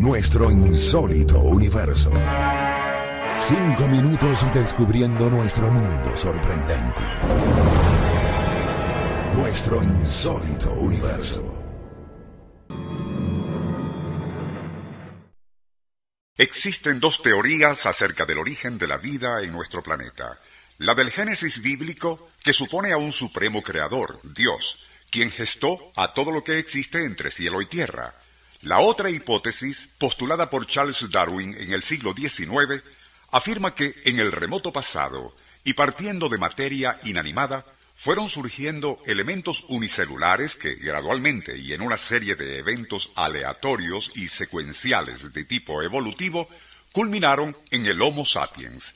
nuestro insólito universo. Cinco minutos descubriendo nuestro mundo sorprendente. Nuestro insólito universo. Existen dos teorías acerca del origen de la vida en nuestro planeta. La del Génesis bíblico, que supone a un supremo creador, Dios, quien gestó a todo lo que existe entre cielo y tierra. La otra hipótesis, postulada por Charles Darwin en el siglo XIX, afirma que en el remoto pasado, y partiendo de materia inanimada, fueron surgiendo elementos unicelulares que gradualmente y en una serie de eventos aleatorios y secuenciales de tipo evolutivo culminaron en el Homo sapiens.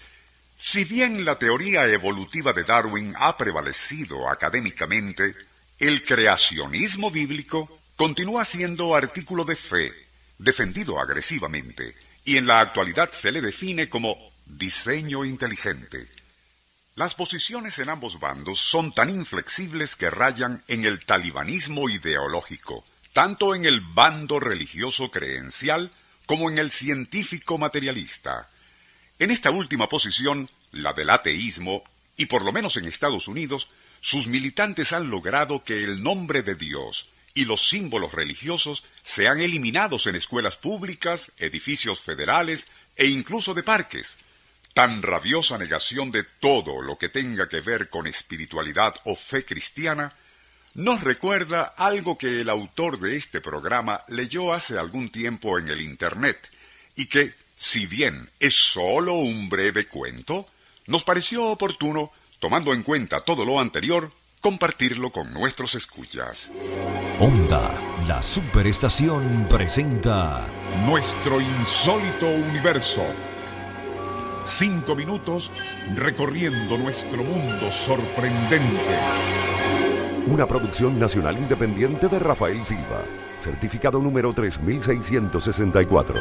Si bien la teoría evolutiva de Darwin ha prevalecido académicamente, el creacionismo bíblico continúa siendo artículo de fe, defendido agresivamente, y en la actualidad se le define como diseño inteligente. Las posiciones en ambos bandos son tan inflexibles que rayan en el talibanismo ideológico, tanto en el bando religioso creencial como en el científico materialista. En esta última posición, la del ateísmo, y por lo menos en Estados Unidos, sus militantes han logrado que el nombre de Dios y los símbolos religiosos sean eliminados en escuelas públicas, edificios federales e incluso de parques, Tan rabiosa negación de todo lo que tenga que ver con espiritualidad o fe cristiana nos recuerda algo que el autor de este programa leyó hace algún tiempo en el Internet y que, si bien es sólo un breve cuento, nos pareció oportuno, tomando en cuenta todo lo anterior, compartirlo con nuestros escuchas. Onda, la superestación presenta Nuestro insólito universo Cinco minutos recorriendo nuestro mundo sorprendente. Una producción nacional independiente de Rafael Silva. Certificado número 3664.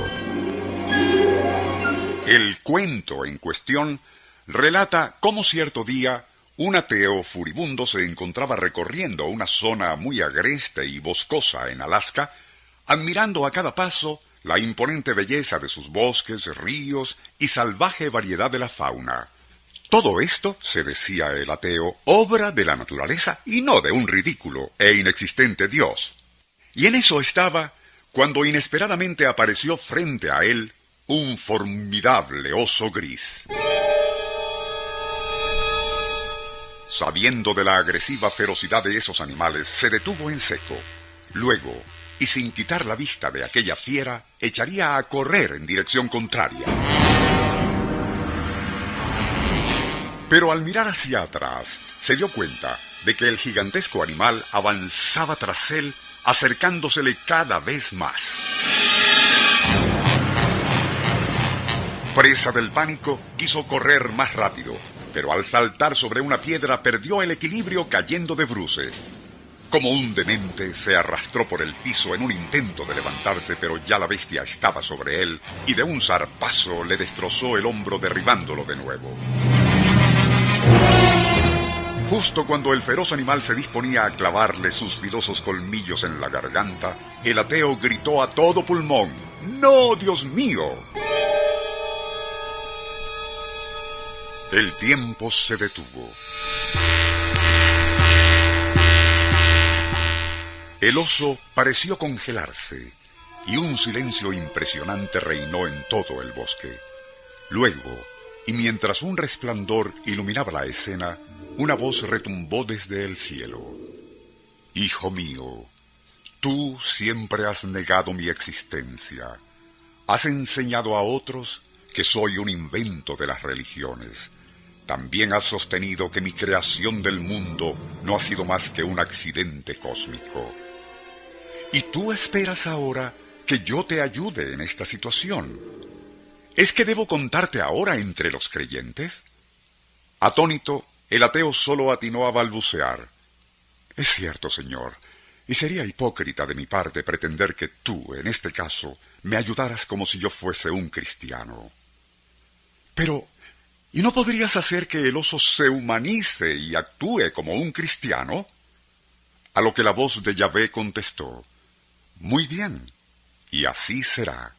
El cuento en cuestión relata cómo cierto día un ateo furibundo se encontraba recorriendo una zona muy agreste y boscosa en Alaska, admirando a cada paso la imponente belleza de sus bosques, ríos y salvaje variedad de la fauna. Todo esto, se decía el ateo, obra de la naturaleza y no de un ridículo e inexistente Dios. Y en eso estaba cuando inesperadamente apareció frente a él un formidable oso gris. Sabiendo de la agresiva ferocidad de esos animales, se detuvo en seco. Luego, y sin quitar la vista de aquella fiera, echaría a correr en dirección contraria. Pero al mirar hacia atrás, se dio cuenta de que el gigantesco animal avanzaba tras él, acercándosele cada vez más. Presa del pánico, quiso correr más rápido, pero al saltar sobre una piedra perdió el equilibrio cayendo de bruces. Como un demente, se arrastró por el piso en un intento de levantarse, pero ya la bestia estaba sobre él y de un zarpazo le destrozó el hombro derribándolo de nuevo. Justo cuando el feroz animal se disponía a clavarle sus filosos colmillos en la garganta, el ateo gritó a todo pulmón, ¡No, Dios mío! El tiempo se detuvo. El oso pareció congelarse y un silencio impresionante reinó en todo el bosque. Luego, y mientras un resplandor iluminaba la escena, una voz retumbó desde el cielo. Hijo mío, tú siempre has negado mi existencia. Has enseñado a otros que soy un invento de las religiones. También has sostenido que mi creación del mundo no ha sido más que un accidente cósmico. Y tú esperas ahora que yo te ayude en esta situación. ¿Es que debo contarte ahora entre los creyentes? Atónito, el ateo solo atinó a balbucear. Es cierto, señor, y sería hipócrita de mi parte pretender que tú, en este caso, me ayudaras como si yo fuese un cristiano. Pero, ¿y no podrías hacer que el oso se humanice y actúe como un cristiano? A lo que la voz de Yahvé contestó, muy bien, y así será.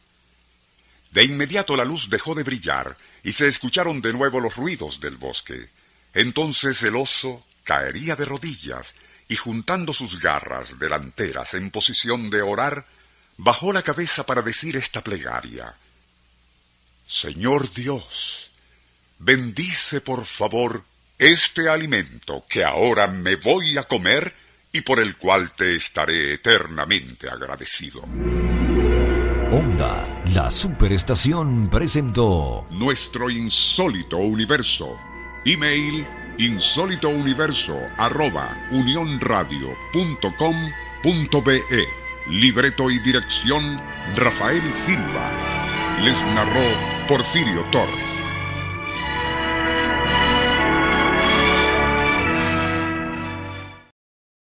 De inmediato la luz dejó de brillar y se escucharon de nuevo los ruidos del bosque. Entonces el oso caería de rodillas y juntando sus garras delanteras en posición de orar, bajó la cabeza para decir esta plegaria. Señor Dios, bendice por favor este alimento que ahora me voy a comer y por el cual te estaré eternamente agradecido. Onda, la superestación presentó Nuestro insólito universo. Email insólitouniverso arroba unionradio.com.be Libreto y dirección Rafael Silva. Les narró Porfirio Torres.